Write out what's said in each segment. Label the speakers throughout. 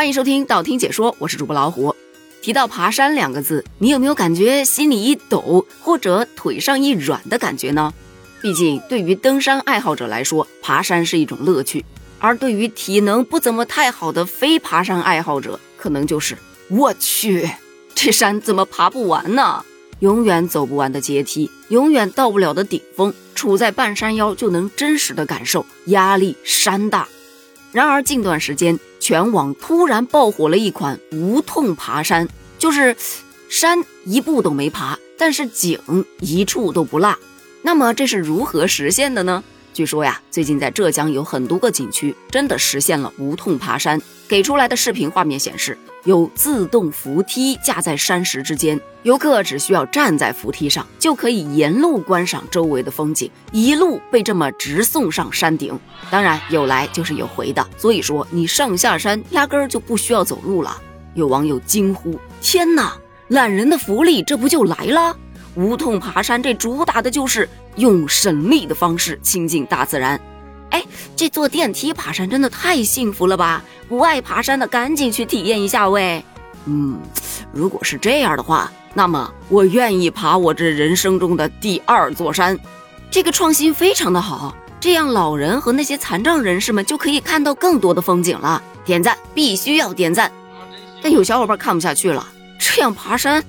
Speaker 1: 欢迎收听道听解说，我是主播老虎。提到爬山两个字，你有没有感觉心里一抖，或者腿上一软的感觉呢？毕竟对于登山爱好者来说，爬山是一种乐趣；而对于体能不怎么太好的非爬山爱好者，可能就是我去，这山怎么爬不完呢？永远走不完的阶梯，永远到不了的顶峰，处在半山腰就能真实的感受压力山大。然而近段时间，全网突然爆火了一款无痛爬山，就是山一步都没爬，但是景一处都不落。那么这是如何实现的呢？据说呀，最近在浙江有很多个景区真的实现了无痛爬山。给出来的视频画面显示，有自动扶梯架在山石之间，游客只需要站在扶梯上，就可以沿路观赏周围的风景，一路被这么直送上山顶。当然，有来就是有回的，所以说你上下山压根儿就不需要走路了。有网友惊呼：“天哪，懒人的福利这不就来了？”无痛爬山这主打的就是用省力的方式亲近大自然。哎，这坐电梯爬山真的太幸福了吧！不爱爬山的赶紧去体验一下喂。嗯，如果是这样的话，那么我愿意爬我这人生中的第二座山。这个创新非常的好，这样老人和那些残障人士们就可以看到更多的风景了。点赞，必须要点赞。但有小伙伴看不下去了，这样爬山，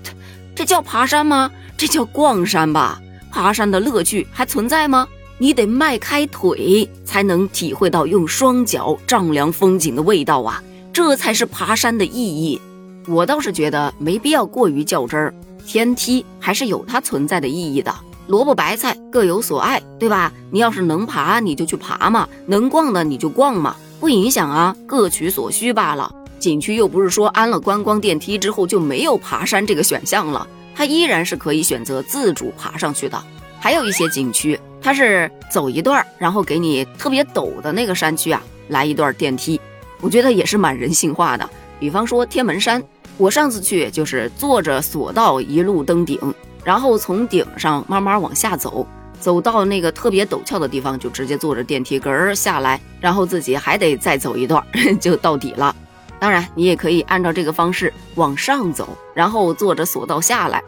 Speaker 1: 这叫爬山吗？这叫逛山吧？爬山的乐趣还存在吗？你得迈开腿才能体会到用双脚丈量风景的味道啊！这才是爬山的意义。我倒是觉得没必要过于较真儿，天梯还是有它存在的意义的。萝卜白菜各有所爱，对吧？你要是能爬，你就去爬嘛；能逛的你就逛嘛，不影响啊，各取所需罢了。景区又不是说安了观光电梯之后就没有爬山这个选项了，它依然是可以选择自主爬上去的。还有一些景区。它是走一段，然后给你特别陡的那个山区啊，来一段电梯，我觉得也是蛮人性化的。比方说天门山，我上次去就是坐着索道一路登顶，然后从顶上慢慢往下走，走到那个特别陡峭的地方，就直接坐着电梯根儿下来，然后自己还得再走一段 就到底了。当然，你也可以按照这个方式往上走，然后坐着索道下来。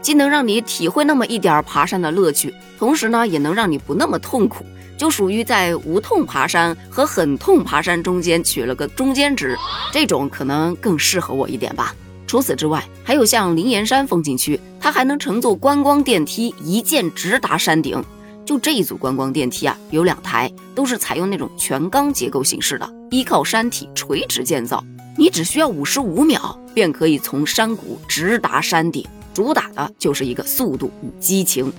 Speaker 1: 既能让你体会那么一点爬山的乐趣，同时呢，也能让你不那么痛苦，就属于在无痛爬山和很痛爬山中间取了个中间值，这种可能更适合我一点吧。除此之外，还有像灵岩山风景区，它还能乘坐观光电梯一键直达山顶。就这一组观光电梯啊，有两台，都是采用那种全钢结构形式的，依靠山体垂直建造，你只需要五十五秒便可以从山谷直达山顶。主打的就是一个速度与激情，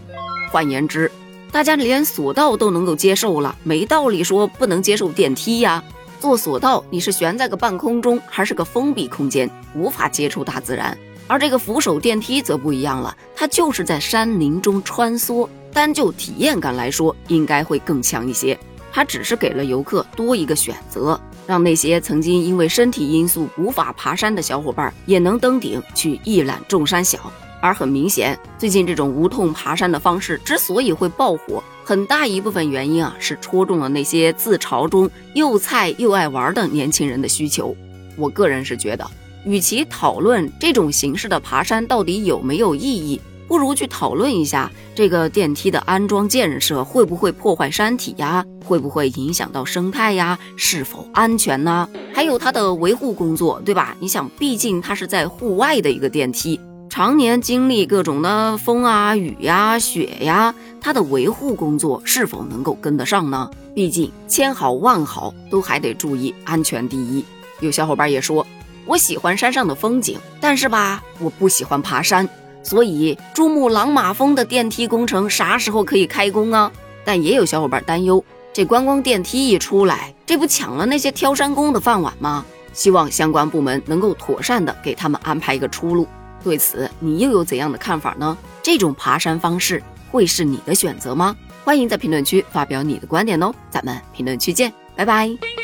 Speaker 1: 换言之，大家连索道都能够接受了，没道理说不能接受电梯呀。坐索道，你是悬在个半空中，还是个封闭空间，无法接触大自然；而这个扶手电梯则不一样了，它就是在山林中穿梭，单就体验感来说，应该会更强一些。它只是给了游客多一个选择，让那些曾经因为身体因素无法爬山的小伙伴也能登顶去一览众山小。而很明显，最近这种无痛爬山的方式之所以会爆火，很大一部分原因啊是戳中了那些自嘲中又菜又爱玩的年轻人的需求。我个人是觉得，与其讨论这种形式的爬山到底有没有意义，不如去讨论一下这个电梯的安装建设会不会破坏山体呀，会不会影响到生态呀，是否安全呢？还有它的维护工作，对吧？你想，毕竟它是在户外的一个电梯。常年经历各种的风啊、雨呀、雪呀，它的维护工作是否能够跟得上呢？毕竟千好万好都还得注意安全第一。有小伙伴也说，我喜欢山上的风景，但是吧，我不喜欢爬山，所以珠穆朗玛峰的电梯工程啥时候可以开工啊？但也有小伙伴担忧，这观光电梯一出来，这不抢了那些挑山工的饭碗吗？希望相关部门能够妥善的给他们安排一个出路。对此，你又有怎样的看法呢？这种爬山方式会是你的选择吗？欢迎在评论区发表你的观点哦，咱们评论区见，拜拜。